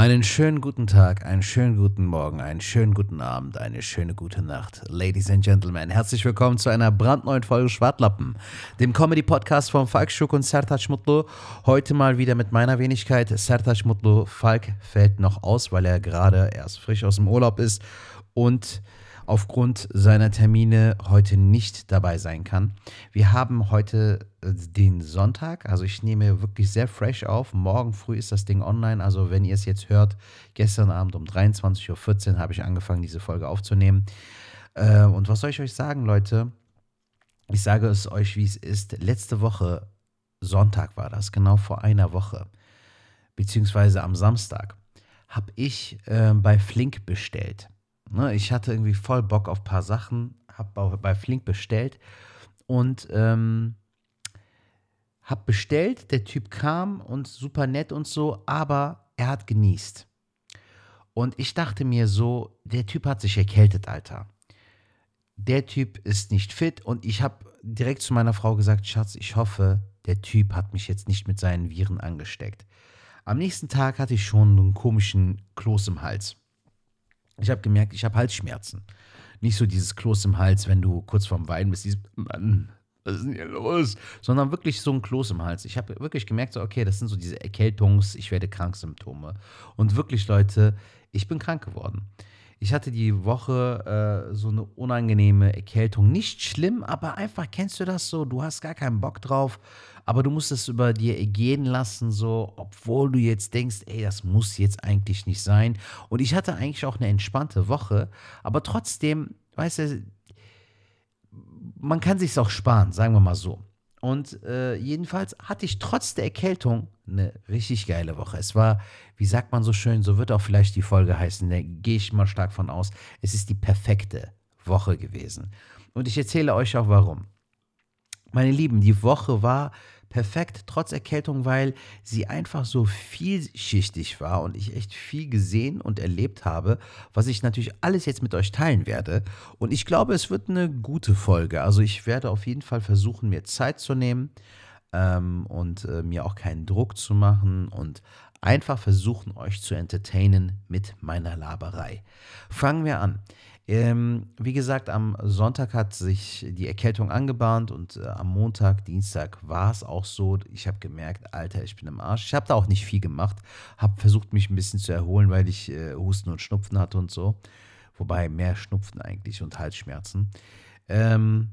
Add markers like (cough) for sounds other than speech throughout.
Einen schönen guten Tag, einen schönen guten Morgen, einen schönen guten Abend, eine schöne gute Nacht. Ladies and Gentlemen, herzlich willkommen zu einer brandneuen Folge Schwartlappen, dem Comedy-Podcast von Falk Schuck und Sertac Mutlu. Heute mal wieder mit meiner Wenigkeit. Sertac Mutlu, Falk fällt noch aus, weil er gerade erst frisch aus dem Urlaub ist und aufgrund seiner Termine heute nicht dabei sein kann. Wir haben heute äh, den Sonntag, also ich nehme wirklich sehr fresh auf. Morgen früh ist das Ding online, also wenn ihr es jetzt hört, gestern Abend um 23.14 Uhr habe ich angefangen, diese Folge aufzunehmen. Äh, und was soll ich euch sagen, Leute? Ich sage es euch, wie es ist. Letzte Woche, Sonntag war das, genau vor einer Woche, beziehungsweise am Samstag, habe ich äh, bei Flink bestellt. Ne, ich hatte irgendwie voll Bock auf ein paar Sachen, habe bei Flink bestellt und ähm, habe bestellt. Der Typ kam und super nett und so, aber er hat genießt. Und ich dachte mir so, der Typ hat sich erkältet, Alter. Der Typ ist nicht fit und ich habe direkt zu meiner Frau gesagt, Schatz, ich hoffe, der Typ hat mich jetzt nicht mit seinen Viren angesteckt. Am nächsten Tag hatte ich schon einen komischen Kloß im Hals. Ich habe gemerkt, ich habe Halsschmerzen. Nicht so dieses Kloß im Hals, wenn du kurz vorm Weinen bist, dieses Mann, was ist denn hier los? Sondern wirklich so ein Kloß im Hals. Ich habe wirklich gemerkt, so, okay, das sind so diese Erkältungs-, ich werde krank Symptome. Und wirklich, Leute, ich bin krank geworden. Ich hatte die Woche äh, so eine unangenehme Erkältung. Nicht schlimm, aber einfach, kennst du das so? Du hast gar keinen Bock drauf, aber du musst es über dir gehen lassen, so, obwohl du jetzt denkst, ey, das muss jetzt eigentlich nicht sein. Und ich hatte eigentlich auch eine entspannte Woche, aber trotzdem, weißt du, man kann sich auch sparen, sagen wir mal so. Und äh, jedenfalls hatte ich trotz der Erkältung eine richtig geile Woche. Es war, wie sagt man so schön, so wird auch vielleicht die Folge heißen, da gehe ich mal stark von aus. Es ist die perfekte Woche gewesen. Und ich erzähle euch auch warum. Meine Lieben, die Woche war perfekt, trotz Erkältung, weil sie einfach so vielschichtig war und ich echt viel gesehen und erlebt habe, was ich natürlich alles jetzt mit euch teilen werde. Und ich glaube, es wird eine gute Folge. Also ich werde auf jeden Fall versuchen, mir Zeit zu nehmen ähm, und äh, mir auch keinen Druck zu machen und einfach versuchen, euch zu entertainen mit meiner Laberei. Fangen wir an. Ähm, wie gesagt, am Sonntag hat sich die Erkältung angebahnt und äh, am Montag, Dienstag war es auch so. Ich habe gemerkt, Alter, ich bin im Arsch. Ich habe da auch nicht viel gemacht, habe versucht, mich ein bisschen zu erholen, weil ich äh, Husten und Schnupfen hatte und so. Wobei mehr Schnupfen eigentlich und Halsschmerzen. Ähm,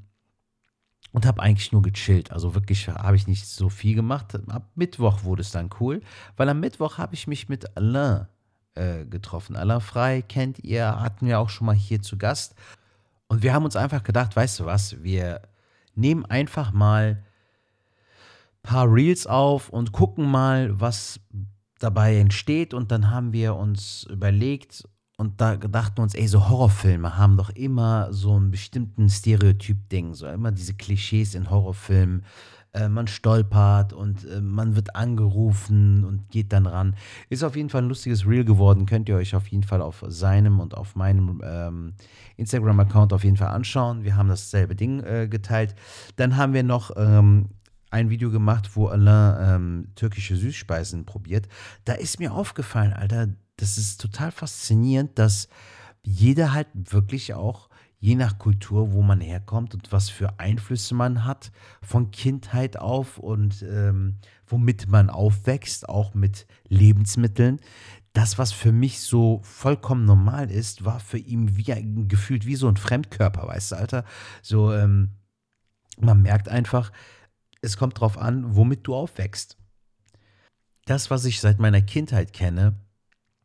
und habe eigentlich nur gechillt. Also wirklich habe ich nicht so viel gemacht. Ab Mittwoch wurde es dann cool, weil am Mittwoch habe ich mich mit Alain äh, getroffen. Alain Frei kennt ihr, hatten wir auch schon mal hier zu Gast. Und wir haben uns einfach gedacht, weißt du was, wir nehmen einfach mal ein paar Reels auf und gucken mal, was dabei entsteht. Und dann haben wir uns überlegt und da dachten uns, ey, so Horrorfilme haben doch immer so einen bestimmten Stereotyp-Ding, so immer diese Klischees in Horrorfilmen äh, man stolpert und äh, man wird angerufen und geht dann ran. Ist auf jeden Fall ein lustiges Reel geworden. Könnt ihr euch auf jeden Fall auf seinem und auf meinem ähm, Instagram-Account auf jeden Fall anschauen. Wir haben dasselbe Ding äh, geteilt. Dann haben wir noch ähm, ein Video gemacht, wo Alain ähm, türkische Süßspeisen probiert. Da ist mir aufgefallen, Alter, das ist total faszinierend, dass jeder halt wirklich auch je nach Kultur, wo man herkommt und was für Einflüsse man hat von Kindheit auf und ähm, womit man aufwächst, auch mit Lebensmitteln. Das, was für mich so vollkommen normal ist, war für ihn wie gefühlt wie so ein Fremdkörper, weißt du, Alter? So, ähm, man merkt einfach, es kommt drauf an, womit du aufwächst. Das, was ich seit meiner Kindheit kenne,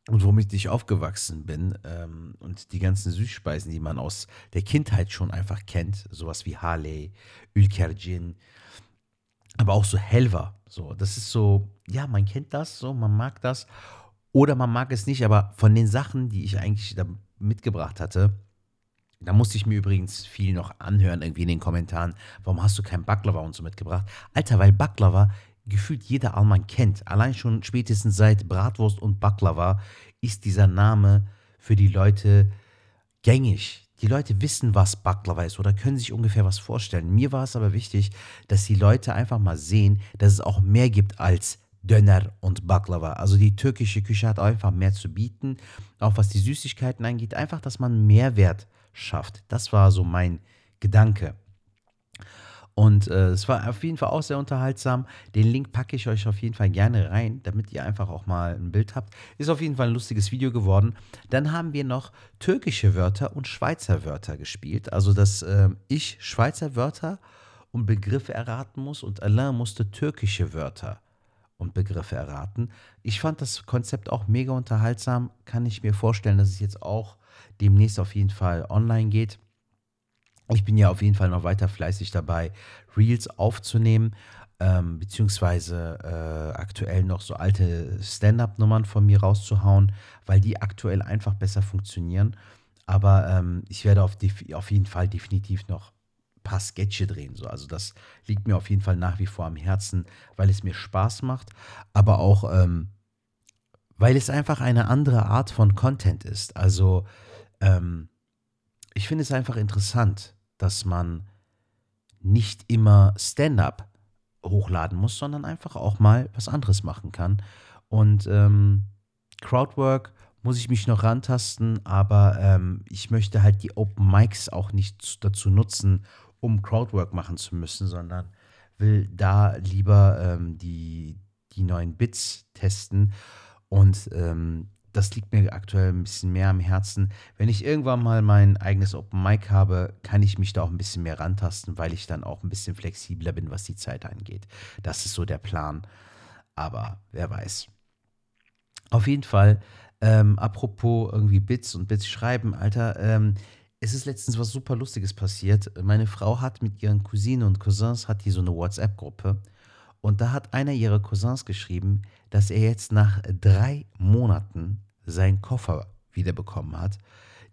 und womit ich aufgewachsen bin ähm, und die ganzen Süßspeisen, die man aus der Kindheit schon einfach kennt, sowas wie Harley, Ülkercin, aber auch so Helva, so, das ist so, ja, man kennt das, so, man mag das oder man mag es nicht, aber von den Sachen, die ich eigentlich da mitgebracht hatte, da musste ich mir übrigens viel noch anhören, irgendwie in den Kommentaren. Warum hast du kein Baklava und so mitgebracht? Alter, weil Baklava gefühlt jeder Allmann kennt. Allein schon spätestens seit Bratwurst und Baklava ist dieser Name für die Leute gängig. Die Leute wissen, was Baklava ist oder können sich ungefähr was vorstellen. Mir war es aber wichtig, dass die Leute einfach mal sehen, dass es auch mehr gibt als Döner und Baklava. Also die türkische Küche hat einfach mehr zu bieten, auch was die Süßigkeiten angeht. Einfach, dass man Mehrwert schafft. Das war so mein Gedanke. Und äh, es war auf jeden Fall auch sehr unterhaltsam. Den Link packe ich euch auf jeden Fall gerne rein, damit ihr einfach auch mal ein Bild habt. Ist auf jeden Fall ein lustiges Video geworden. Dann haben wir noch türkische Wörter und Schweizer Wörter gespielt. Also, dass äh, ich Schweizer Wörter und Begriffe erraten muss und Alain musste türkische Wörter und Begriffe erraten. Ich fand das Konzept auch mega unterhaltsam. Kann ich mir vorstellen, dass es jetzt auch demnächst auf jeden Fall online geht. Ich bin ja auf jeden Fall noch weiter fleißig dabei, Reels aufzunehmen, ähm, beziehungsweise äh, aktuell noch so alte Stand-up-Nummern von mir rauszuhauen, weil die aktuell einfach besser funktionieren. Aber ähm, ich werde auf, auf, jeden Fall definitiv noch ein paar Sketche drehen. So. Also das liegt mir auf jeden Fall nach wie vor am Herzen, weil es mir Spaß macht, aber auch ähm, weil es einfach eine andere Art von Content ist. Also ähm, ich finde es einfach interessant, dass man nicht immer Stand-up hochladen muss, sondern einfach auch mal was anderes machen kann. Und ähm, Crowdwork muss ich mich noch rantasten, aber ähm, ich möchte halt die Open Mics auch nicht dazu nutzen, um Crowdwork machen zu müssen, sondern will da lieber ähm, die, die neuen Bits testen. Und ähm, das liegt mir aktuell ein bisschen mehr am Herzen. Wenn ich irgendwann mal mein eigenes Open Mic habe, kann ich mich da auch ein bisschen mehr rantasten, weil ich dann auch ein bisschen flexibler bin, was die Zeit angeht. Das ist so der Plan. Aber wer weiß. Auf jeden Fall, ähm, apropos irgendwie Bits und Bits schreiben, Alter, ähm, es ist letztens was super Lustiges passiert. Meine Frau hat mit ihren Cousinen und Cousins hat die so eine WhatsApp-Gruppe und da hat einer ihrer Cousins geschrieben, dass er jetzt nach drei Monaten seinen Koffer wiederbekommen hat,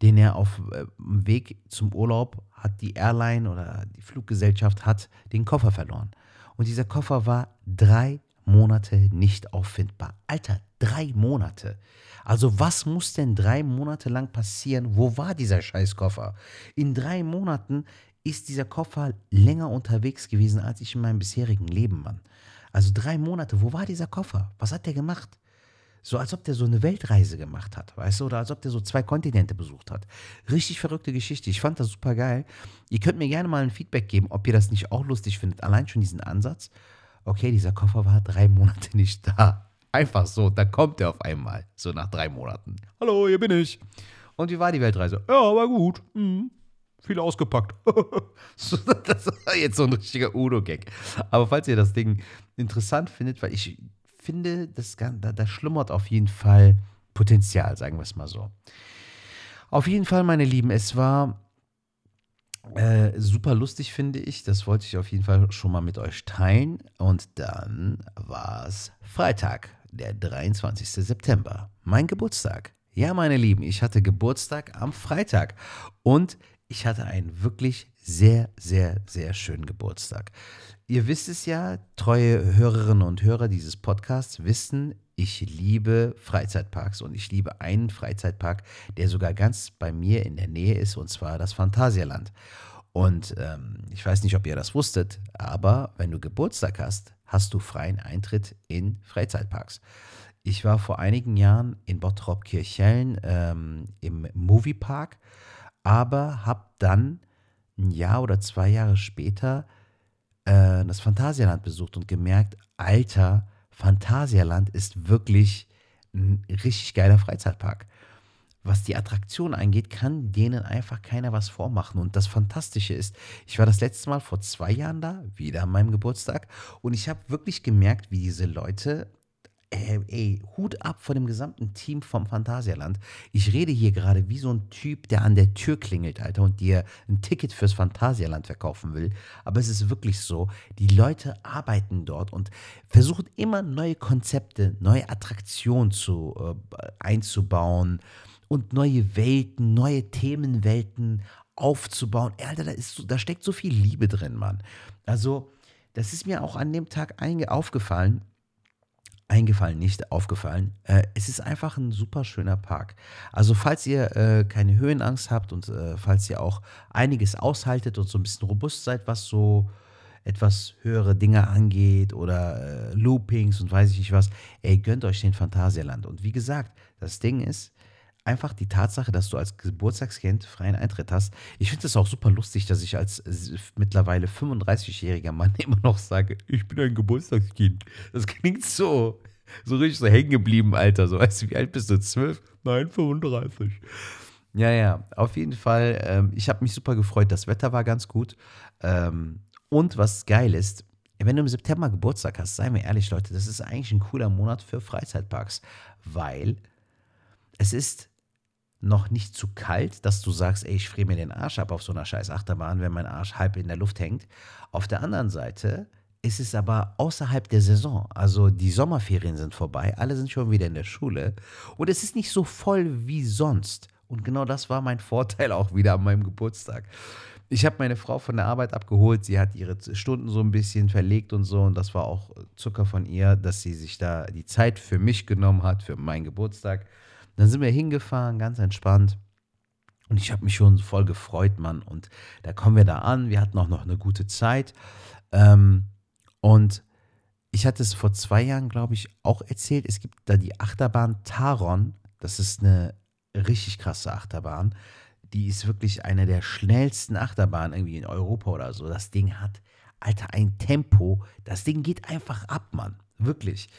den er auf dem äh, Weg zum Urlaub hat die Airline oder die Fluggesellschaft hat den Koffer verloren. Und dieser Koffer war drei Monate nicht auffindbar. Alter, drei Monate. Also was muss denn drei Monate lang passieren? Wo war dieser Scheißkoffer? In drei Monaten ist dieser Koffer länger unterwegs gewesen als ich in meinem bisherigen Leben, Mann. Also drei Monate, wo war dieser Koffer? Was hat der gemacht? So als ob der so eine Weltreise gemacht hat, weißt du, oder als ob der so zwei Kontinente besucht hat. Richtig verrückte Geschichte. Ich fand das super geil. Ihr könnt mir gerne mal ein Feedback geben, ob ihr das nicht auch lustig findet. Allein schon diesen Ansatz. Okay, dieser Koffer war drei Monate (laughs) nicht da. Einfach so, da kommt er auf einmal, so nach drei Monaten. Hallo, hier bin ich. Und wie war die Weltreise? Ja, war gut. Mhm viel ausgepackt. (laughs) das war jetzt so ein richtiger Udo-Gag. Aber falls ihr das Ding interessant findet, weil ich finde, das, da, da schlummert auf jeden Fall Potenzial, sagen wir es mal so. Auf jeden Fall, meine Lieben, es war äh, super lustig, finde ich. Das wollte ich auf jeden Fall schon mal mit euch teilen. Und dann war es Freitag, der 23. September, mein Geburtstag. Ja, meine Lieben, ich hatte Geburtstag am Freitag und ich hatte einen wirklich sehr, sehr, sehr schönen Geburtstag. Ihr wisst es ja, treue Hörerinnen und Hörer dieses Podcasts wissen, ich liebe Freizeitparks und ich liebe einen Freizeitpark, der sogar ganz bei mir in der Nähe ist, und zwar das Phantasialand. Und ähm, ich weiß nicht, ob ihr das wusstet, aber wenn du Geburtstag hast, hast du freien Eintritt in Freizeitparks. Ich war vor einigen Jahren in Bottrop-Kirchhellen ähm, im Moviepark aber habe dann ein Jahr oder zwei Jahre später äh, das Phantasialand besucht und gemerkt, Alter, Phantasialand ist wirklich ein richtig geiler Freizeitpark. Was die Attraktion angeht, kann denen einfach keiner was vormachen. Und das Fantastische ist, ich war das letzte Mal vor zwei Jahren da, wieder an meinem Geburtstag, und ich habe wirklich gemerkt, wie diese Leute ey, ey, Hut ab vor dem gesamten Team vom Phantasialand. Ich rede hier gerade wie so ein Typ, der an der Tür klingelt, Alter, und dir ein Ticket fürs Phantasialand verkaufen will. Aber es ist wirklich so, die Leute arbeiten dort und versuchen immer neue Konzepte, neue Attraktionen zu, äh, einzubauen und neue Welten, neue Themenwelten aufzubauen. Alter, da, ist da steckt so viel Liebe drin, Mann. Also, das ist mir auch an dem Tag aufgefallen eingefallen, nicht aufgefallen. Äh, es ist einfach ein super schöner Park. Also falls ihr äh, keine Höhenangst habt und äh, falls ihr auch einiges aushaltet und so ein bisschen robust seid, was so etwas höhere Dinge angeht oder äh, Loopings und weiß ich nicht was, ey, gönnt euch den Phantasialand. Und wie gesagt, das Ding ist, einfach die Tatsache, dass du als Geburtstagskind freien Eintritt hast. Ich finde es auch super lustig, dass ich als mittlerweile 35-jähriger Mann (laughs) immer noch sage, ich bin ein Geburtstagskind. Das klingt so, so richtig so hängen geblieben, Alter. So, weißt du, wie alt bist du? 12? Nein, 35. Ja, ja, auf jeden Fall. Ähm, ich habe mich super gefreut. Das Wetter war ganz gut. Ähm, und was geil ist, wenn du im September Geburtstag hast, seien wir ehrlich, Leute, das ist eigentlich ein cooler Monat für Freizeitparks, weil es ist noch nicht zu kalt, dass du sagst, ey, ich friere mir den Arsch ab auf so einer scheiß Achterbahn, wenn mein Arsch halb in der Luft hängt. Auf der anderen Seite ist es aber außerhalb der Saison. Also die Sommerferien sind vorbei, alle sind schon wieder in der Schule und es ist nicht so voll wie sonst. Und genau das war mein Vorteil auch wieder an meinem Geburtstag. Ich habe meine Frau von der Arbeit abgeholt. Sie hat ihre Stunden so ein bisschen verlegt und so. Und das war auch Zucker von ihr, dass sie sich da die Zeit für mich genommen hat, für meinen Geburtstag. Dann sind wir hingefahren, ganz entspannt. Und ich habe mich schon voll gefreut, Mann. Und da kommen wir da an. Wir hatten auch noch eine gute Zeit. Ähm, und ich hatte es vor zwei Jahren, glaube ich, auch erzählt. Es gibt da die Achterbahn Taron. Das ist eine richtig krasse Achterbahn. Die ist wirklich eine der schnellsten Achterbahnen irgendwie in Europa oder so. Das Ding hat, Alter, ein Tempo. Das Ding geht einfach ab, Mann. Wirklich.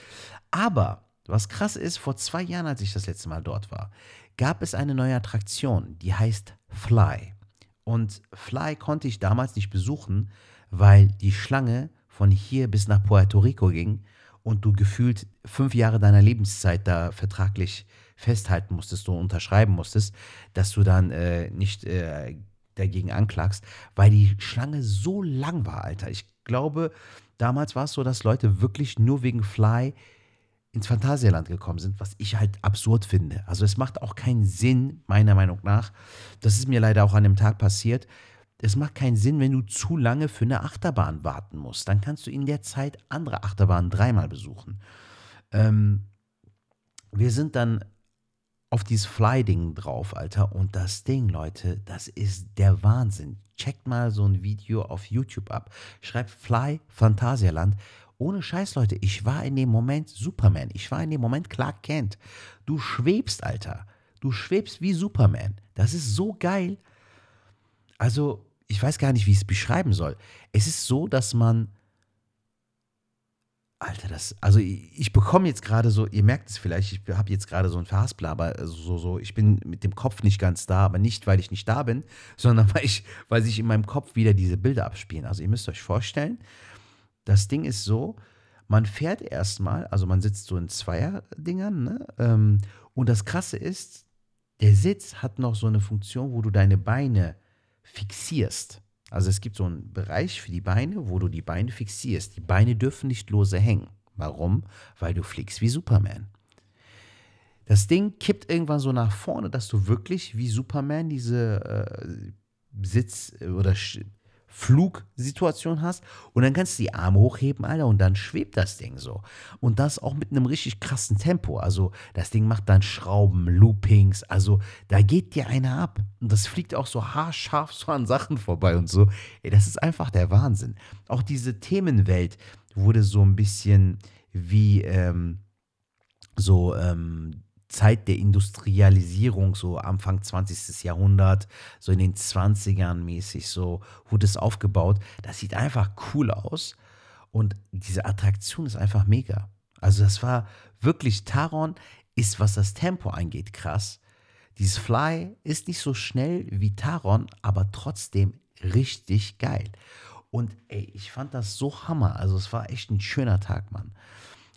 Aber was krass ist, vor zwei Jahren, als ich das letzte Mal dort war, gab es eine neue Attraktion, die heißt Fly. Und Fly konnte ich damals nicht besuchen, weil die Schlange von hier bis nach Puerto Rico ging und du gefühlt fünf Jahre deiner Lebenszeit da vertraglich festhalten musstest, du unterschreiben musstest, dass du dann äh, nicht äh, dagegen anklagst, weil die Schlange so lang war, Alter. Ich glaube, damals war es so, dass Leute wirklich nur wegen Fly ins Phantasialand gekommen sind, was ich halt absurd finde. Also es macht auch keinen Sinn, meiner Meinung nach. Das ist mir leider auch an dem Tag passiert. Es macht keinen Sinn, wenn du zu lange für eine Achterbahn warten musst. Dann kannst du in der Zeit andere Achterbahnen dreimal besuchen. Ähm, wir sind dann auf dieses Fly-Ding drauf, Alter. Und das Ding, Leute, das ist der Wahnsinn. Checkt mal so ein Video auf YouTube ab. Schreibt Fly Phantasialand. Ohne Scheiß, Leute, ich war in dem Moment Superman. Ich war in dem Moment Clark Kent. Du schwebst, Alter. Du schwebst wie Superman. Das ist so geil. Also, ich weiß gar nicht, wie ich es beschreiben soll. Es ist so, dass man Alter, das, also ich, ich bekomme jetzt gerade so, ihr merkt es vielleicht, ich habe jetzt gerade so ein Verhaspler, aber so, so, ich bin mit dem Kopf nicht ganz da, aber nicht, weil ich nicht da bin, (laughs) sondern weil, ich, weil sich in meinem Kopf wieder diese Bilder abspielen. Also ihr müsst euch vorstellen, das Ding ist so, man fährt erstmal, also man sitzt so in Zweierdingern, ne? Ähm, und das Krasse ist, der Sitz hat noch so eine Funktion, wo du deine Beine fixierst. Also es gibt so einen Bereich für die Beine, wo du die Beine fixierst. Die Beine dürfen nicht lose hängen. Warum? Weil du fliegst wie Superman. Das Ding kippt irgendwann so nach vorne, dass du wirklich wie Superman diese äh, Sitz- oder Flugsituation hast und dann kannst du die Arme hochheben, Alter, und dann schwebt das Ding so. Und das auch mit einem richtig krassen Tempo. Also das Ding macht dann Schrauben, Loopings, also da geht dir einer ab. Und das fliegt auch so haarscharf so an Sachen vorbei und so. Ey, das ist einfach der Wahnsinn. Auch diese Themenwelt wurde so ein bisschen wie ähm, so ähm, Zeit der Industrialisierung, so Anfang 20. Jahrhundert, so in den 20ern mäßig, so wurde es aufgebaut. Das sieht einfach cool aus und diese Attraktion ist einfach mega. Also das war wirklich, Taron ist, was das Tempo angeht, krass. Dieses Fly ist nicht so schnell wie Taron, aber trotzdem richtig geil. Und ey, ich fand das so hammer. Also es war echt ein schöner Tag, Mann.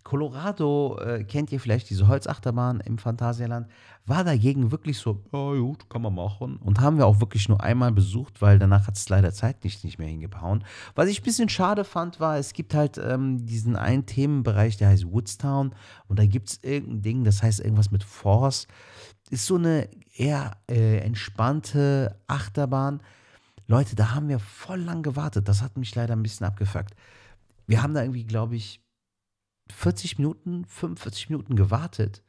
Colorado, äh, kennt ihr vielleicht diese Holzachterbahn im Phantasialand, war dagegen wirklich so, ja gut, kann man machen. Und haben wir auch wirklich nur einmal besucht, weil danach hat es leider zeitlich nicht mehr hingehauen. Was ich ein bisschen schade fand, war, es gibt halt ähm, diesen einen Themenbereich, der heißt Woodstown. Und da gibt es irgendein Ding, das heißt irgendwas mit Force. Ist so eine eher äh, entspannte Achterbahn. Leute, da haben wir voll lang gewartet. Das hat mich leider ein bisschen abgefuckt. Wir haben da irgendwie, glaube ich, 40 Minuten, 45 Minuten gewartet.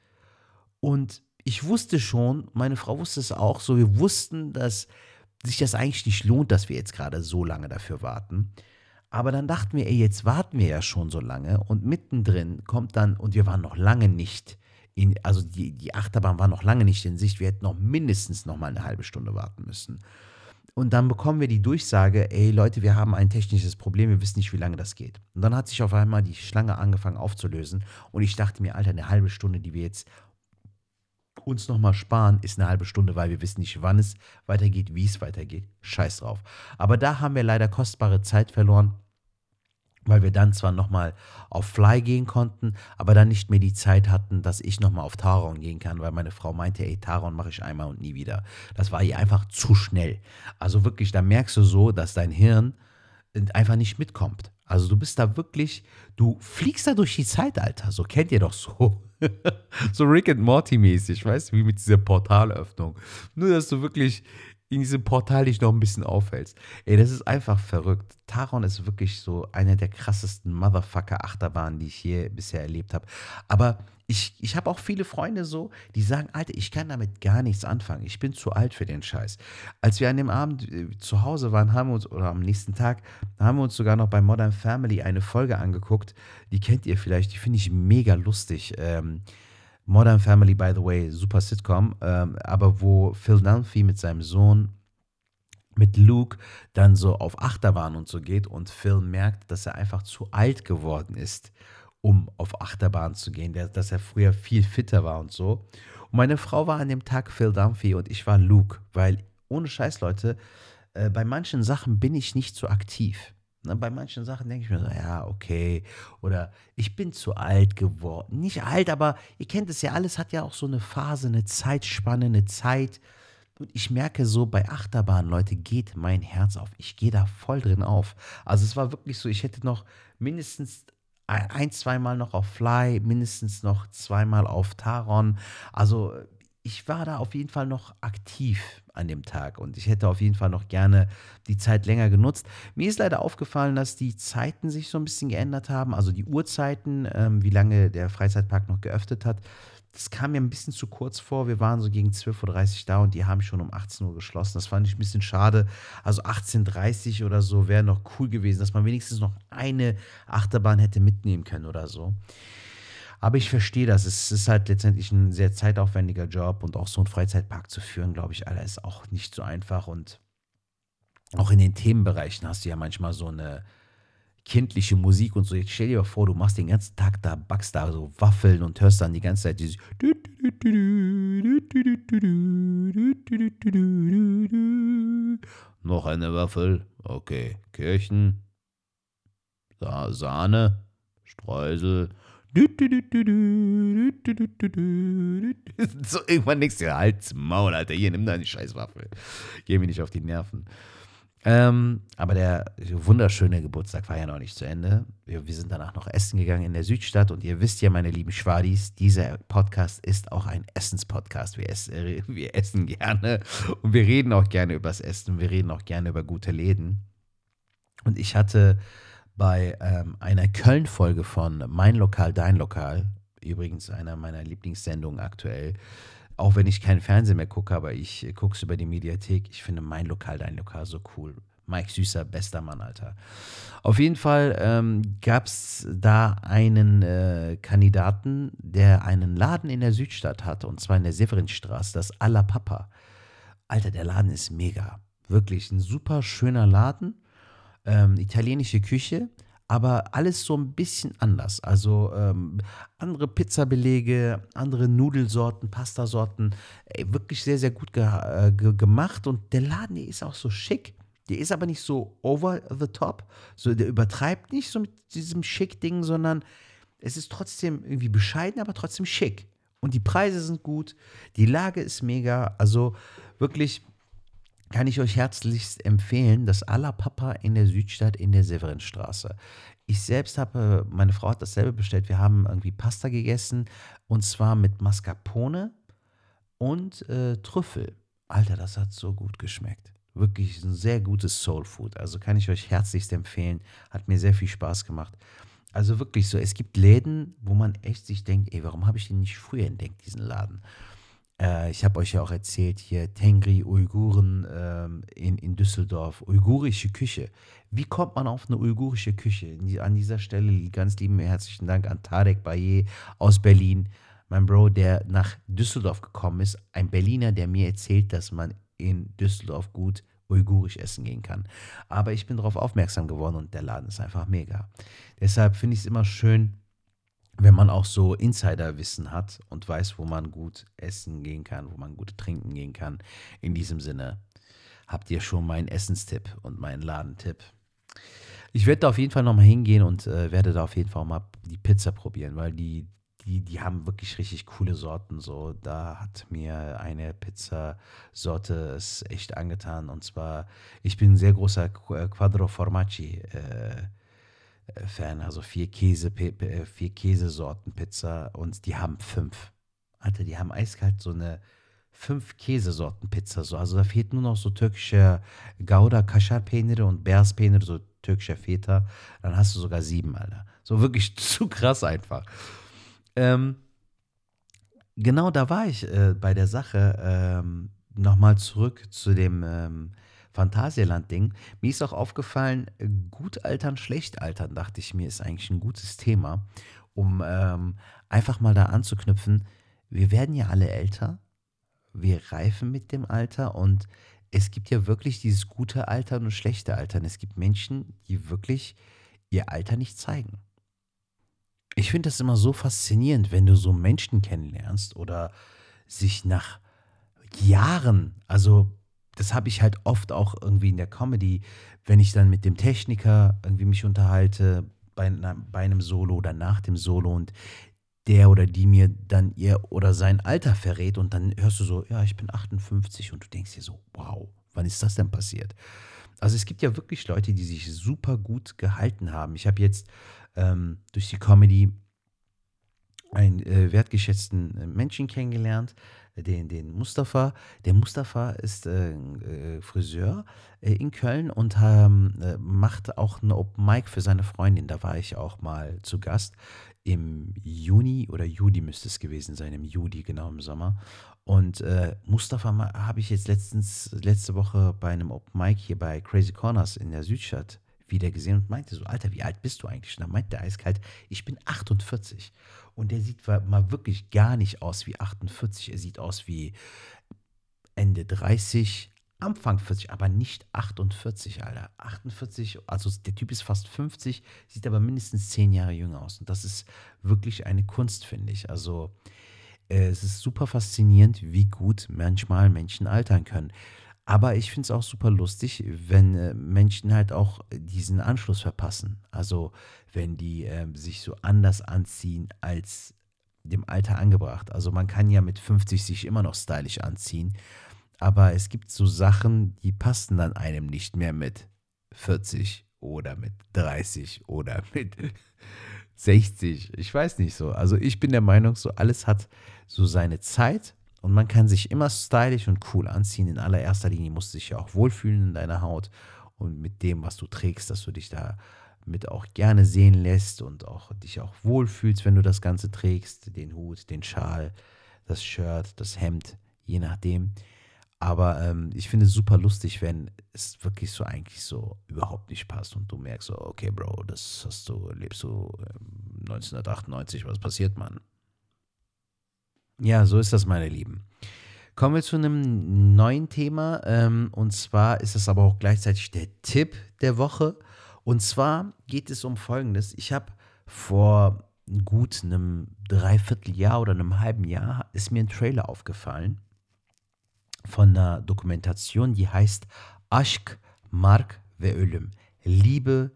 Und ich wusste schon, meine Frau wusste es auch so, wir wussten, dass sich das eigentlich nicht lohnt, dass wir jetzt gerade so lange dafür warten. Aber dann dachten wir, ey, jetzt warten wir ja schon so lange und mittendrin kommt dann, und wir waren noch lange nicht in, also die, die Achterbahn war noch lange nicht in Sicht, wir hätten noch mindestens noch mal eine halbe Stunde warten müssen. Und dann bekommen wir die Durchsage, ey Leute, wir haben ein technisches Problem, wir wissen nicht, wie lange das geht. Und dann hat sich auf einmal die Schlange angefangen aufzulösen und ich dachte mir, Alter, eine halbe Stunde, die wir jetzt uns nochmal sparen, ist eine halbe Stunde, weil wir wissen nicht, wann es weitergeht, wie es weitergeht. Scheiß drauf. Aber da haben wir leider kostbare Zeit verloren weil wir dann zwar nochmal auf Fly gehen konnten, aber dann nicht mehr die Zeit hatten, dass ich nochmal auf Taron gehen kann, weil meine Frau meinte, ey, Taron mache ich einmal und nie wieder. Das war ihr einfach zu schnell. Also wirklich, da merkst du so, dass dein Hirn einfach nicht mitkommt. Also du bist da wirklich, du fliegst da durch die Zeit, Alter. So kennt ihr doch so. (laughs) so Rick and Morty mäßig, weißt du, wie mit dieser Portalöffnung. Nur, dass du wirklich in diesem Portal dich noch ein bisschen aufhältst. Ey, das ist einfach verrückt. Taron ist wirklich so eine der krassesten Motherfucker-Achterbahnen, die ich hier bisher erlebt habe. Aber ich, ich habe auch viele Freunde so, die sagen, Alter, ich kann damit gar nichts anfangen. Ich bin zu alt für den Scheiß. Als wir an dem Abend äh, zu Hause waren, haben wir uns, oder am nächsten Tag, haben wir uns sogar noch bei Modern Family eine Folge angeguckt. Die kennt ihr vielleicht, die finde ich mega lustig. Ähm, Modern Family, by the way, super Sitcom, ähm, aber wo Phil Dunphy mit seinem Sohn, mit Luke, dann so auf Achterbahn und so geht und Phil merkt, dass er einfach zu alt geworden ist, um auf Achterbahn zu gehen, dass er früher viel fitter war und so. Und meine Frau war an dem Tag Phil Dunphy und ich war Luke, weil ohne Scheiß, Leute, äh, bei manchen Sachen bin ich nicht so aktiv. Ne, bei manchen Sachen denke ich mir so, ja, okay. Oder ich bin zu alt geworden. Nicht alt, aber ihr kennt es ja, alles hat ja auch so eine Phase, eine Zeitspanne, eine Zeit. Und ich merke so bei Achterbahn, Leute, geht mein Herz auf. Ich gehe da voll drin auf. Also es war wirklich so, ich hätte noch mindestens ein, zweimal noch auf Fly, mindestens noch zweimal auf Taron. Also ich war da auf jeden Fall noch aktiv an dem Tag und ich hätte auf jeden Fall noch gerne die Zeit länger genutzt. Mir ist leider aufgefallen, dass die Zeiten sich so ein bisschen geändert haben, also die Uhrzeiten, ähm, wie lange der Freizeitpark noch geöffnet hat. Das kam mir ein bisschen zu kurz vor. Wir waren so gegen 12.30 Uhr da und die haben schon um 18 Uhr geschlossen. Das fand ich ein bisschen schade. Also 18.30 Uhr oder so wäre noch cool gewesen, dass man wenigstens noch eine Achterbahn hätte mitnehmen können oder so. Aber ich verstehe das. Es ist halt letztendlich ein sehr zeitaufwendiger Job und auch so einen Freizeitpark zu führen, glaube ich, Alter, ist auch nicht so einfach. Und auch in den Themenbereichen hast du ja manchmal so eine kindliche Musik und so. Jetzt stell dir vor, du machst den ganzen Tag da, backst da so Waffeln und hörst dann die ganze Zeit dieses Noch eine Waffel. Okay. Kirchen. Sahne. Streusel (laughs) so irgendwann denkst du, halt's Maul, Alter, hier, nimm deine Scheißwaffe. Geh mir nicht auf die Nerven. Ähm, aber der wunderschöne Geburtstag war ja noch nicht zu Ende. Wir, wir, sind danach noch essen gegangen in der Südstadt und ihr wisst ja, meine lieben Schwadis, dieser Podcast ist auch ein Essenspodcast. Wir, ess, wir essen gerne und wir reden auch gerne übers Essen. Wir reden auch gerne über gute Läden. Und ich hatte bei ähm, einer Köln-Folge von Mein Lokal, Dein Lokal, übrigens einer meiner Lieblingssendungen aktuell, auch wenn ich keinen Fernsehen mehr gucke, aber ich gucke es über die Mediathek. Ich finde Mein Lokal, Dein Lokal so cool. Mike Süßer, bester Mann, Alter. Auf jeden Fall ähm, gab es da einen äh, Kandidaten, der einen Laden in der Südstadt hat, und zwar in der Severinstraße, das Alla Papa. Alter, der Laden ist mega. Wirklich ein super schöner Laden ähm, italienische Küche, aber alles so ein bisschen anders. Also ähm, andere Pizzabelege, andere Nudelsorten, Pastasorten, ey, wirklich sehr, sehr gut ge äh, ge gemacht. Und der Laden, der ist auch so schick. Der ist aber nicht so over the top. So, der übertreibt nicht so mit diesem Schick-Ding, sondern es ist trotzdem irgendwie bescheiden, aber trotzdem schick. Und die Preise sind gut, die Lage ist mega. Also wirklich kann ich euch herzlichst empfehlen, das Alla Papa in der Südstadt in der Severinstraße. Ich selbst habe, meine Frau hat dasselbe bestellt. Wir haben irgendwie Pasta gegessen und zwar mit Mascarpone und äh, Trüffel. Alter, das hat so gut geschmeckt. Wirklich ein sehr gutes Soul Food. Also kann ich euch herzlichst empfehlen. Hat mir sehr viel Spaß gemacht. Also wirklich so, es gibt Läden, wo man echt sich denkt, ey, warum habe ich den nicht früher entdeckt, diesen Laden? Äh, ich habe euch ja auch erzählt, hier Tengri, Uiguren ähm, in, in Düsseldorf, uigurische Küche. Wie kommt man auf eine uigurische Küche? An dieser Stelle ganz lieben herzlichen Dank an Tarek Baye aus Berlin, mein Bro, der nach Düsseldorf gekommen ist. Ein Berliner, der mir erzählt, dass man in Düsseldorf gut uigurisch essen gehen kann. Aber ich bin darauf aufmerksam geworden und der Laden ist einfach mega. Deshalb finde ich es immer schön, wenn man auch so Insiderwissen hat und weiß, wo man gut essen gehen kann, wo man gut trinken gehen kann. In diesem Sinne habt ihr schon meinen Essenstipp und meinen Ladentipp. Ich werde da auf jeden Fall nochmal hingehen und äh, werde da auf jeden Fall mal die Pizza probieren, weil die, die, die haben wirklich richtig coole Sorten. So, da hat mir eine Pizzasorte es echt angetan. Und zwar, ich bin ein sehr großer Quadro Formaggi. Äh, Fan, also vier Käse, äh, vier Käsesorten Pizza und die haben fünf. Alter, die haben eiskalt so eine fünf Käsesorten Pizza. So. Also da fehlt nur noch so türkischer Gouda, Kaşar Peyniri und Beyaz Peynir, so türkischer Feta. Dann hast du sogar sieben, Alter. So wirklich (laughs) zu krass einfach. Ähm, genau da war ich äh, bei der Sache. Ähm, Nochmal zurück zu dem ähm, Phantasialand-Ding. Mir ist auch aufgefallen, gut altern, schlecht altern, dachte ich mir, ist eigentlich ein gutes Thema, um ähm, einfach mal da anzuknüpfen. Wir werden ja alle älter, wir reifen mit dem Alter und es gibt ja wirklich dieses gute Altern und schlechte Altern. Es gibt Menschen, die wirklich ihr Alter nicht zeigen. Ich finde das immer so faszinierend, wenn du so Menschen kennenlernst oder sich nach Jahren, also das habe ich halt oft auch irgendwie in der Comedy, wenn ich dann mit dem Techniker irgendwie mich unterhalte, bei, bei einem Solo oder nach dem Solo und der oder die mir dann ihr oder sein Alter verrät und dann hörst du so, ja, ich bin 58 und du denkst dir so, wow, wann ist das denn passiert? Also es gibt ja wirklich Leute, die sich super gut gehalten haben. Ich habe jetzt ähm, durch die Comedy einen äh, wertgeschätzten äh, Menschen kennengelernt, den, den Mustafa. Der Mustafa ist äh, äh, Friseur äh, in Köln und ähm, äh, macht auch eine Open Mic für seine Freundin. Da war ich auch mal zu Gast. Im Juni oder Juli müsste es gewesen sein, im Juli, genau im Sommer. Und äh, Mustafa habe ich jetzt letztens, letzte Woche bei einem Open Mic hier bei Crazy Corners in der Südstadt wieder gesehen und meinte so, Alter, wie alt bist du eigentlich? Und dann meinte der eiskalt, ich bin 48. Und der sieht mal wirklich gar nicht aus wie 48. Er sieht aus wie Ende 30, Anfang 40, aber nicht 48, Alter. 48, also der Typ ist fast 50, sieht aber mindestens 10 Jahre jünger aus. Und das ist wirklich eine Kunst, finde ich. Also äh, es ist super faszinierend, wie gut manchmal Menschen altern können. Aber ich finde es auch super lustig, wenn äh, Menschen halt auch diesen Anschluss verpassen. Also wenn die äh, sich so anders anziehen als dem Alter angebracht. Also man kann ja mit 50 sich immer noch stylisch anziehen, aber es gibt so Sachen, die passen dann einem nicht mehr mit 40 oder mit 30 oder (laughs) mit 60. Ich weiß nicht so. Also ich bin der Meinung, so alles hat so seine Zeit und man kann sich immer stylisch und cool anziehen. In allererster Linie musst du dich ja auch wohlfühlen in deiner Haut und mit dem, was du trägst, dass du dich da mit auch gerne sehen lässt und auch dich auch wohlfühlst, wenn du das Ganze trägst, den Hut, den Schal, das Shirt, das Hemd, je nachdem. Aber ähm, ich finde es super lustig, wenn es wirklich so eigentlich so überhaupt nicht passt und du merkst so, okay, Bro, das hast du, lebst du 1998, ähm, was passiert, Mann? Ja, so ist das, meine Lieben. Kommen wir zu einem neuen Thema. Ähm, und zwar ist es aber auch gleichzeitig der Tipp der Woche. Und zwar geht es um Folgendes. Ich habe vor gut einem Dreivierteljahr oder einem halben Jahr ist mir ein Trailer aufgefallen von einer Dokumentation, die heißt Aşk, Mark ve. Liebe,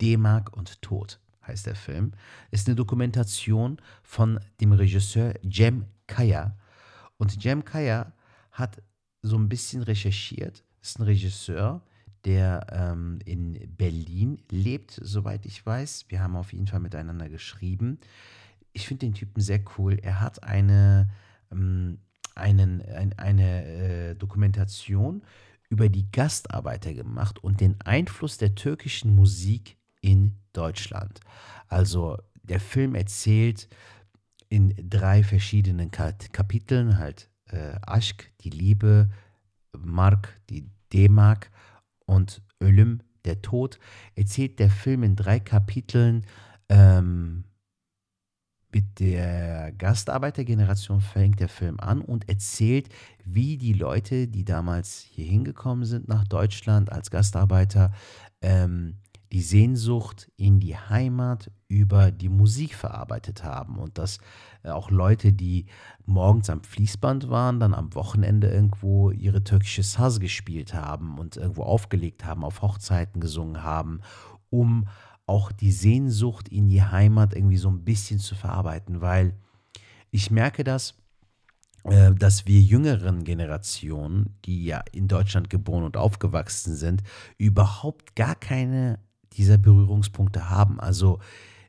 D-Mark und Tod heißt der Film, ist eine Dokumentation von dem Regisseur Jem Kaya. Und Jem Kaya hat so ein bisschen recherchiert, ist ein Regisseur, der ähm, in Berlin lebt, soweit ich weiß. Wir haben auf jeden Fall miteinander geschrieben. Ich finde den Typen sehr cool. Er hat eine, ähm, einen, ein, eine äh, Dokumentation über die Gastarbeiter gemacht und den Einfluss der türkischen Musik in Deutschland. Also der Film erzählt in drei verschiedenen Kapiteln, halt äh, Aschk, die Liebe, Mark, die D-Mark und Ölüm, der Tod, erzählt der Film in drei Kapiteln ähm, mit der Gastarbeitergeneration fängt der Film an und erzählt, wie die Leute, die damals hier hingekommen sind nach Deutschland als Gastarbeiter, ähm, die Sehnsucht in die Heimat über die Musik verarbeitet haben und dass äh, auch Leute, die morgens am Fließband waren, dann am Wochenende irgendwo ihre türkische Saz gespielt haben und irgendwo aufgelegt haben, auf Hochzeiten gesungen haben, um auch die Sehnsucht in die Heimat irgendwie so ein bisschen zu verarbeiten, weil ich merke das, äh, dass wir jüngeren Generationen, die ja in Deutschland geboren und aufgewachsen sind, überhaupt gar keine dieser Berührungspunkte haben. Also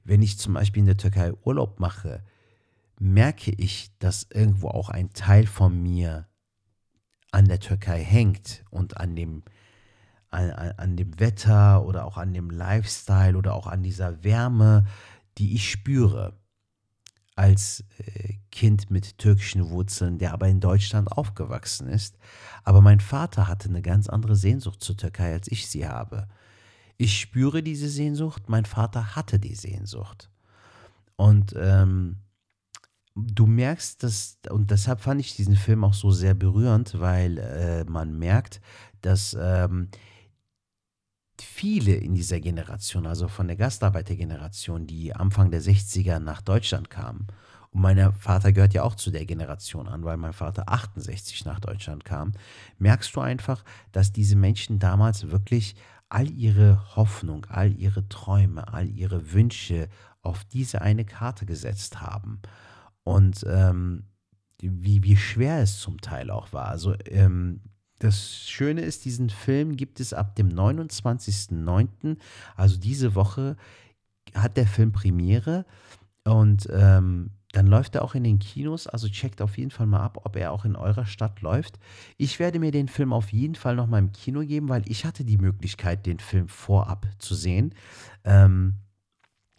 wenn ich zum Beispiel in der Türkei Urlaub mache, merke ich, dass irgendwo auch ein Teil von mir an der Türkei hängt und an dem, an, an dem Wetter oder auch an dem Lifestyle oder auch an dieser Wärme, die ich spüre als äh, Kind mit türkischen Wurzeln, der aber in Deutschland aufgewachsen ist. Aber mein Vater hatte eine ganz andere Sehnsucht zur Türkei, als ich sie habe. Ich spüre diese Sehnsucht, mein Vater hatte die Sehnsucht. Und ähm, du merkst das, und deshalb fand ich diesen Film auch so sehr berührend, weil äh, man merkt, dass ähm, viele in dieser Generation, also von der Gastarbeitergeneration, die Anfang der 60er nach Deutschland kamen, und mein Vater gehört ja auch zu der Generation an, weil mein Vater 68 nach Deutschland kam, merkst du einfach, dass diese Menschen damals wirklich all ihre Hoffnung, all ihre Träume, all ihre Wünsche auf diese eine Karte gesetzt haben. Und ähm, wie, wie schwer es zum Teil auch war. Also ähm, das Schöne ist, diesen Film gibt es ab dem 29.09., also diese Woche hat der Film Premiere und ähm, dann läuft er auch in den Kinos. Also checkt auf jeden Fall mal ab, ob er auch in eurer Stadt läuft. Ich werde mir den Film auf jeden Fall noch mal im Kino geben, weil ich hatte die Möglichkeit, den Film vorab zu sehen. Ähm,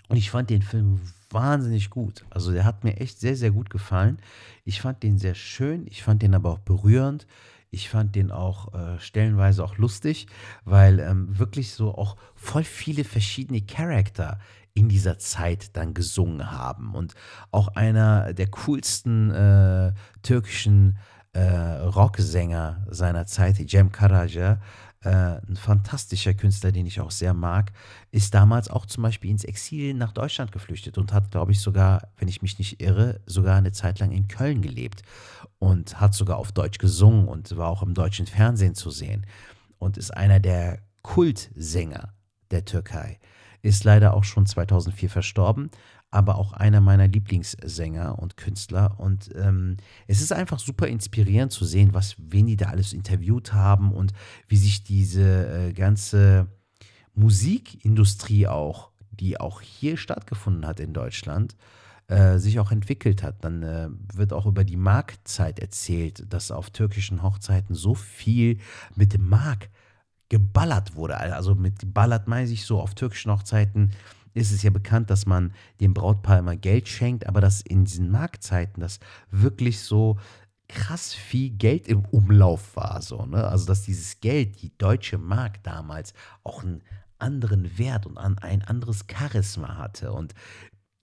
und ich fand den Film wahnsinnig gut. Also der hat mir echt sehr, sehr gut gefallen. Ich fand den sehr schön. Ich fand den aber auch berührend. Ich fand den auch äh, stellenweise auch lustig, weil ähm, wirklich so auch voll viele verschiedene Charakter in dieser Zeit dann gesungen haben. Und auch einer der coolsten äh, türkischen äh, Rocksänger seiner Zeit, Cem Karaca, äh, ein fantastischer Künstler, den ich auch sehr mag, ist damals auch zum Beispiel ins Exil nach Deutschland geflüchtet und hat, glaube ich, sogar, wenn ich mich nicht irre, sogar eine Zeit lang in Köln gelebt und hat sogar auf Deutsch gesungen und war auch im deutschen Fernsehen zu sehen und ist einer der Kultsänger der Türkei ist leider auch schon 2004 verstorben, aber auch einer meiner Lieblingssänger und Künstler. Und ähm, es ist einfach super inspirierend zu sehen, was wen die da alles interviewt haben und wie sich diese äh, ganze Musikindustrie auch, die auch hier stattgefunden hat in Deutschland, äh, sich auch entwickelt hat. Dann äh, wird auch über die Markzeit erzählt, dass auf türkischen Hochzeiten so viel mit dem Mark geballert wurde. Also mit ballert meine ich so, auf türkischen Hochzeiten ist es ja bekannt, dass man dem Brautpaar immer Geld schenkt, aber dass in diesen Marktzeiten das wirklich so krass viel Geld im Umlauf war. So, ne? Also dass dieses Geld, die deutsche Mark damals, auch einen anderen Wert und ein anderes Charisma hatte. Und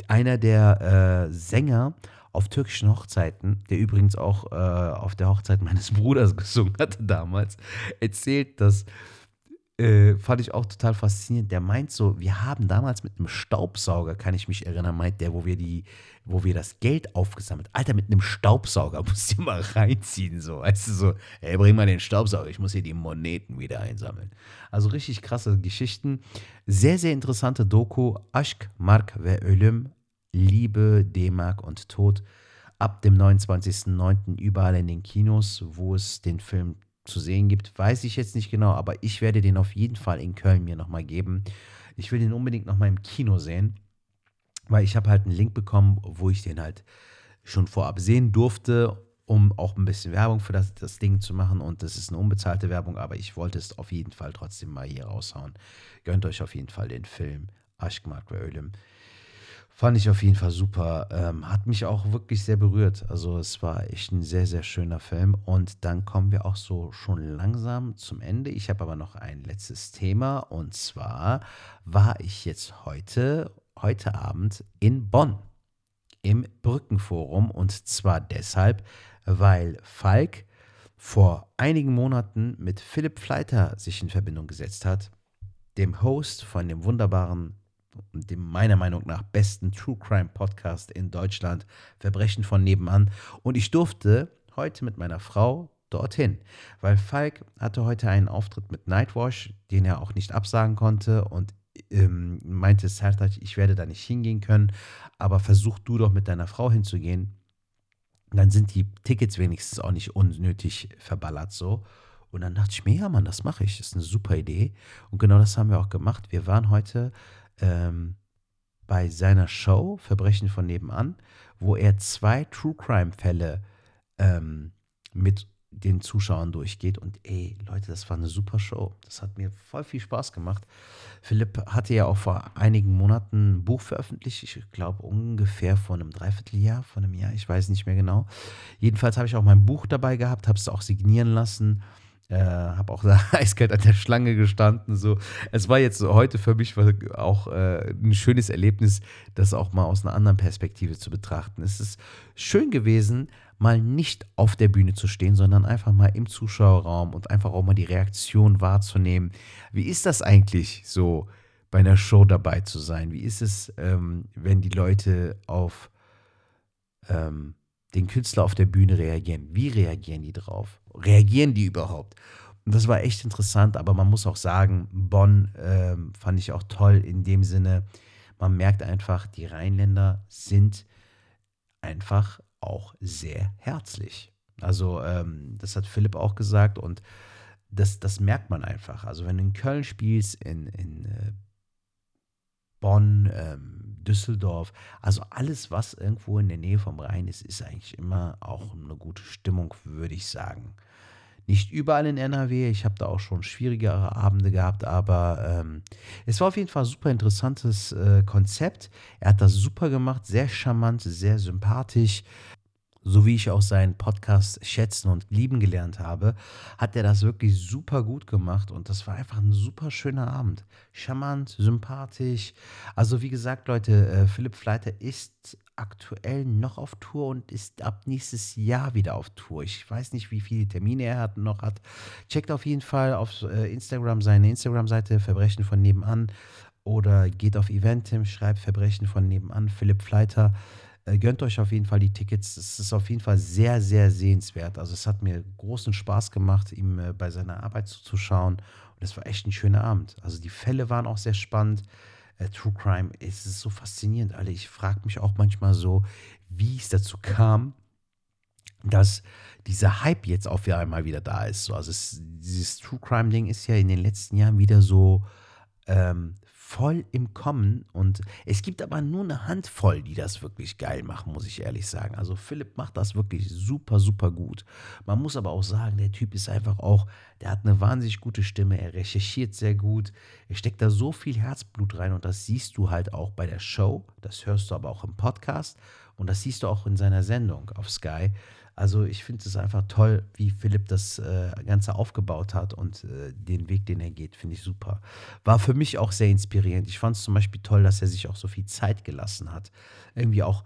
einer der äh, Sänger auf türkischen Hochzeiten, der übrigens auch äh, auf der Hochzeit meines (laughs) Bruders gesungen hatte damals, erzählt, dass äh, fand ich auch total faszinierend. Der meint so, wir haben damals mit einem Staubsauger, kann ich mich erinnern, meint der, wo wir die, wo wir das Geld aufgesammelt. Alter, mit einem Staubsauger (laughs) musst du mal reinziehen, so, weißt du so, ey, bring mal den Staubsauger, ich muss hier die Moneten wieder einsammeln. Also richtig krasse Geschichten. Sehr, sehr interessante Doku. Aşk, Mark ve Ölüm, Liebe, D-Mark und Tod. Ab dem 29.09. überall in den Kinos, wo es den Film zu sehen gibt, weiß ich jetzt nicht genau, aber ich werde den auf jeden Fall in Köln mir nochmal geben. Ich will den unbedingt nochmal im Kino sehen, weil ich habe halt einen Link bekommen, wo ich den halt schon vorab sehen durfte, um auch ein bisschen Werbung für das, das Ding zu machen. Und das ist eine unbezahlte Werbung, aber ich wollte es auf jeden Fall trotzdem mal hier raushauen. Gönnt euch auf jeden Fall den Film Aşk Mark Ölüm Fand ich auf jeden Fall super. Ähm, hat mich auch wirklich sehr berührt. Also es war echt ein sehr, sehr schöner Film. Und dann kommen wir auch so schon langsam zum Ende. Ich habe aber noch ein letztes Thema. Und zwar war ich jetzt heute, heute Abend in Bonn im Brückenforum. Und zwar deshalb, weil Falk vor einigen Monaten mit Philipp Fleiter sich in Verbindung gesetzt hat, dem Host von dem wunderbaren dem meiner Meinung nach besten True Crime Podcast in Deutschland, Verbrechen von nebenan. Und ich durfte heute mit meiner Frau dorthin, weil Falk hatte heute einen Auftritt mit Nightwash, den er auch nicht absagen konnte und ähm, meinte Sertac, ich werde da nicht hingehen können, aber versuch du doch mit deiner Frau hinzugehen. Dann sind die Tickets wenigstens auch nicht unnötig verballert so. Und dann dachte ich mir, ja Mann, das mache ich, das ist eine super Idee. Und genau das haben wir auch gemacht. Wir waren heute ähm, bei seiner Show Verbrechen von nebenan, wo er zwei True Crime Fälle ähm, mit den Zuschauern durchgeht. Und ey, Leute, das war eine super Show. Das hat mir voll viel Spaß gemacht. Philipp hatte ja auch vor einigen Monaten ein Buch veröffentlicht. Ich glaube ungefähr vor einem Dreivierteljahr, vor einem Jahr, ich weiß nicht mehr genau. Jedenfalls habe ich auch mein Buch dabei gehabt, habe es auch signieren lassen. Äh, habe auch da (laughs) eiskalt an der Schlange gestanden. So. Es war jetzt heute für mich auch äh, ein schönes Erlebnis, das auch mal aus einer anderen Perspektive zu betrachten. Es ist schön gewesen, mal nicht auf der Bühne zu stehen, sondern einfach mal im Zuschauerraum und einfach auch mal die Reaktion wahrzunehmen. Wie ist das eigentlich so bei einer Show dabei zu sein? Wie ist es, ähm, wenn die Leute auf ähm, den Künstler auf der Bühne reagieren. Wie reagieren die drauf? Reagieren die überhaupt? Und das war echt interessant, aber man muss auch sagen, Bonn äh, fand ich auch toll in dem Sinne, man merkt einfach, die Rheinländer sind einfach auch sehr herzlich. Also ähm, das hat Philipp auch gesagt und das, das merkt man einfach. Also wenn du in Köln spielst, in, in äh, Bonn, ähm, Düsseldorf. Also alles, was irgendwo in der Nähe vom Rhein ist, ist eigentlich immer auch eine gute Stimmung, würde ich sagen. Nicht überall in NRW, ich habe da auch schon schwierigere Abende gehabt, aber ähm, es war auf jeden Fall ein super interessantes äh, Konzept. Er hat das super gemacht, sehr charmant, sehr sympathisch so wie ich auch seinen Podcast schätzen und lieben gelernt habe, hat er das wirklich super gut gemacht und das war einfach ein super schöner Abend. Charmant, sympathisch. Also wie gesagt, Leute, äh, Philipp Fleiter ist aktuell noch auf Tour und ist ab nächstes Jahr wieder auf Tour. Ich weiß nicht, wie viele Termine er hat, noch hat. Checkt auf jeden Fall auf äh, Instagram seine Instagram-Seite Verbrechen von nebenan oder geht auf Eventim, schreibt Verbrechen von nebenan, Philipp Fleiter. Äh, gönnt euch auf jeden Fall die Tickets. Es ist auf jeden Fall sehr, sehr sehenswert. Also es hat mir großen Spaß gemacht, ihm äh, bei seiner Arbeit zuzuschauen. Und es war echt ein schöner Abend. Also die Fälle waren auch sehr spannend. Äh, True Crime, es ist so faszinierend, alle. Ich frage mich auch manchmal so, wie es dazu kam, dass dieser Hype jetzt auf einmal wieder da ist. So, also es, dieses True Crime Ding ist ja in den letzten Jahren wieder so ähm, voll im Kommen und es gibt aber nur eine Handvoll, die das wirklich geil machen, muss ich ehrlich sagen. Also Philipp macht das wirklich super, super gut. Man muss aber auch sagen, der Typ ist einfach auch, der hat eine wahnsinnig gute Stimme, er recherchiert sehr gut, er steckt da so viel Herzblut rein und das siehst du halt auch bei der Show, das hörst du aber auch im Podcast und das siehst du auch in seiner Sendung auf Sky. Also ich finde es einfach toll, wie Philipp das äh, Ganze aufgebaut hat und äh, den Weg, den er geht, finde ich super. War für mich auch sehr inspirierend. Ich fand es zum Beispiel toll, dass er sich auch so viel Zeit gelassen hat. Irgendwie auch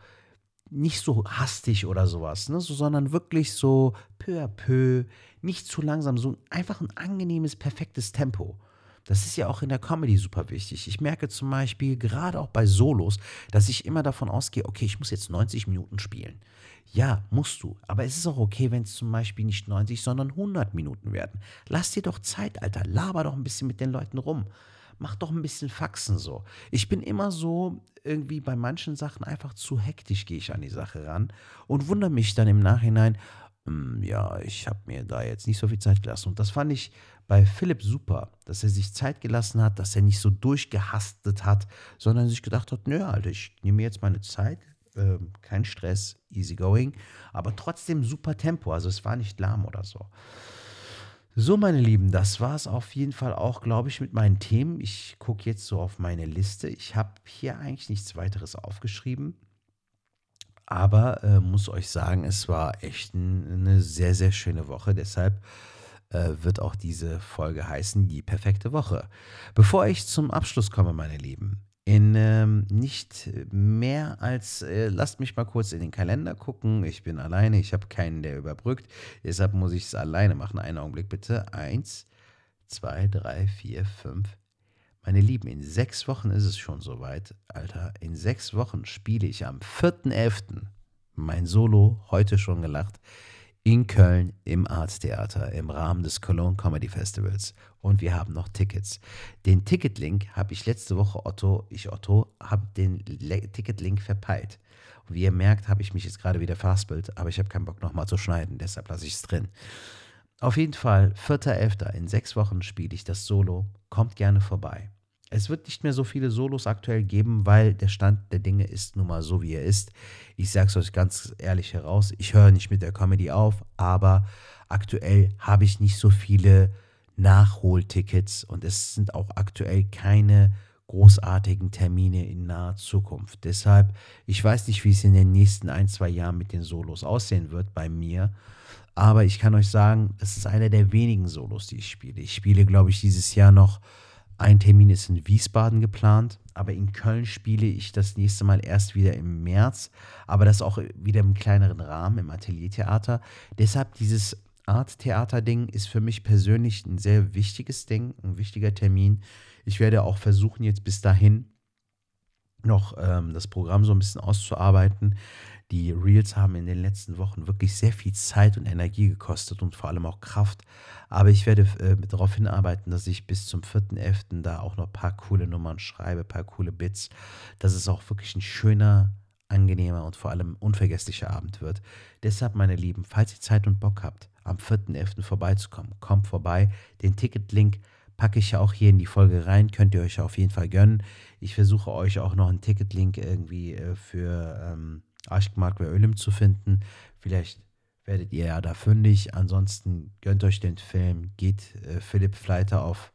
nicht so hastig oder sowas, ne? so, sondern wirklich so peu à peu, nicht zu langsam, so einfach ein angenehmes, perfektes Tempo. Das ist ja auch in der Comedy super wichtig. Ich merke zum Beispiel gerade auch bei Solos, dass ich immer davon ausgehe, okay, ich muss jetzt 90 Minuten spielen. Ja, musst du. Aber es ist auch okay, wenn es zum Beispiel nicht 90, sondern 100 Minuten werden. Lass dir doch Zeit, Alter. Laber doch ein bisschen mit den Leuten rum. Mach doch ein bisschen Faxen so. Ich bin immer so irgendwie bei manchen Sachen einfach zu hektisch gehe ich an die Sache ran und wundere mich dann im Nachhinein, hm, ja, ich habe mir da jetzt nicht so viel Zeit gelassen. Und das fand ich bei Philipp super, dass er sich Zeit gelassen hat, dass er nicht so durchgehastet hat, sondern sich gedacht hat, nö, Alter, ich nehme jetzt meine Zeit, äh, kein Stress, easy going, aber trotzdem super Tempo. Also es war nicht lahm oder so. So, meine Lieben, das war es auf jeden Fall auch, glaube ich, mit meinen Themen. Ich gucke jetzt so auf meine Liste. Ich habe hier eigentlich nichts weiteres aufgeschrieben. Aber äh, muss euch sagen, es war echt ein, eine sehr, sehr schöne Woche. Deshalb äh, wird auch diese Folge heißen, die perfekte Woche. Bevor ich zum Abschluss komme, meine Lieben, in ähm, nicht mehr als, äh, lasst mich mal kurz in den Kalender gucken. Ich bin alleine, ich habe keinen, der überbrückt. Deshalb muss ich es alleine machen. Einen Augenblick bitte. Eins, zwei, drei, vier, fünf. Meine Lieben, in sechs Wochen ist es schon soweit. Alter, in sechs Wochen spiele ich am 4.11. mein Solo, heute schon gelacht, in Köln im Arttheater im Rahmen des Cologne Comedy Festivals. Und wir haben noch Tickets. Den Ticketlink habe ich letzte Woche, Otto, ich Otto, habe den Ticketlink verpeilt. Und wie ihr merkt, habe ich mich jetzt gerade wieder verhaspelt, aber ich habe keinen Bock nochmal zu schneiden, deshalb lasse ich es drin. Auf jeden Fall, 4.11. in sechs Wochen spiele ich das Solo. Kommt gerne vorbei. Es wird nicht mehr so viele Solos aktuell geben, weil der Stand der Dinge ist nun mal so, wie er ist. Ich sage es euch ganz ehrlich heraus, ich höre nicht mit der Comedy auf, aber aktuell habe ich nicht so viele Nachholtickets und es sind auch aktuell keine großartigen Termine in naher Zukunft. Deshalb, ich weiß nicht, wie es in den nächsten ein, zwei Jahren mit den Solos aussehen wird bei mir. Aber ich kann euch sagen, es ist einer der wenigen Solos, die ich spiele. Ich spiele, glaube ich, dieses Jahr noch ein Termin ist in Wiesbaden geplant, aber in Köln spiele ich das nächste Mal erst wieder im März, aber das auch wieder im kleineren Rahmen, im Ateliertheater. Deshalb dieses Art-Theater-Ding ist für mich persönlich ein sehr wichtiges Ding, ein wichtiger Termin. Ich werde auch versuchen, jetzt bis dahin noch ähm, das Programm so ein bisschen auszuarbeiten. Die Reels haben in den letzten Wochen wirklich sehr viel Zeit und Energie gekostet und vor allem auch Kraft. Aber ich werde äh, darauf hinarbeiten, dass ich bis zum 4.11. da auch noch ein paar coole Nummern schreibe, ein paar coole Bits, dass es auch wirklich ein schöner, angenehmer und vor allem unvergesslicher Abend wird. Deshalb, meine Lieben, falls ihr Zeit und Bock habt, am 4.11. vorbeizukommen, kommt vorbei. Den Ticketlink packe ich ja auch hier in die Folge rein, könnt ihr euch auf jeden Fall gönnen. Ich versuche euch auch noch einen Ticketlink irgendwie äh, für ähm, Aşk Ölüm zu finden. Vielleicht werdet ihr ja da fündig. Ansonsten gönnt euch den Film, geht äh, Philipp Fleiter auf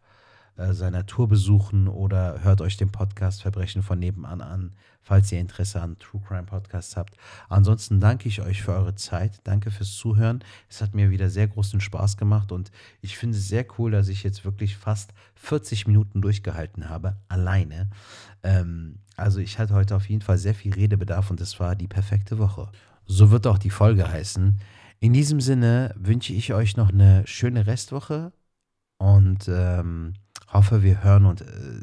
äh, seiner Tour besuchen oder hört euch den Podcast Verbrechen von nebenan an, falls ihr Interesse an True Crime Podcasts habt. Ansonsten danke ich euch für eure Zeit, danke fürs Zuhören. Es hat mir wieder sehr großen Spaß gemacht und ich finde es sehr cool, dass ich jetzt wirklich fast 40 Minuten durchgehalten habe, alleine. Ähm, also ich hatte heute auf jeden Fall sehr viel Redebedarf und es war die perfekte Woche. So wird auch die Folge heißen. In diesem Sinne wünsche ich euch noch eine schöne Restwoche und ähm, hoffe, wir hören und äh,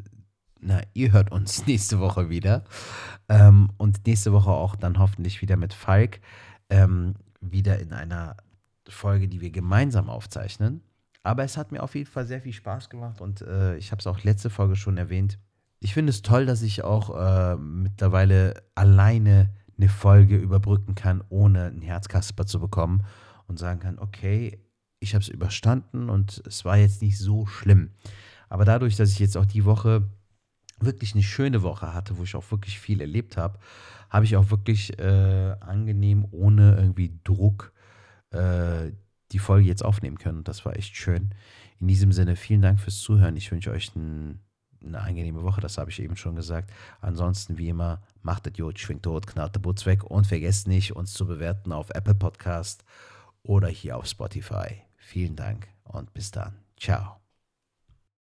na, ihr hört uns (laughs) nächste Woche wieder. Ähm, und nächste Woche auch dann hoffentlich wieder mit Falk. Ähm, wieder in einer Folge, die wir gemeinsam aufzeichnen. Aber es hat mir auf jeden Fall sehr viel Spaß gemacht und äh, ich habe es auch letzte Folge schon erwähnt. Ich finde es toll, dass ich auch äh, mittlerweile alleine eine Folge überbrücken kann, ohne einen Herzkasper zu bekommen und sagen kann, okay, ich habe es überstanden und es war jetzt nicht so schlimm. Aber dadurch, dass ich jetzt auch die Woche wirklich eine schöne Woche hatte, wo ich auch wirklich viel erlebt habe, habe ich auch wirklich äh, angenehm, ohne irgendwie Druck, äh, die Folge jetzt aufnehmen können. Das war echt schön. In diesem Sinne, vielen Dank fürs Zuhören. Ich wünsche euch ein, eine angenehme Woche, das habe ich eben schon gesagt. Ansonsten, wie immer, macht das Jod, schwingt tot, knallt der Butz weg und vergesst nicht, uns zu bewerten auf Apple Podcast oder hier auf Spotify. Vielen Dank und bis dann. Ciao.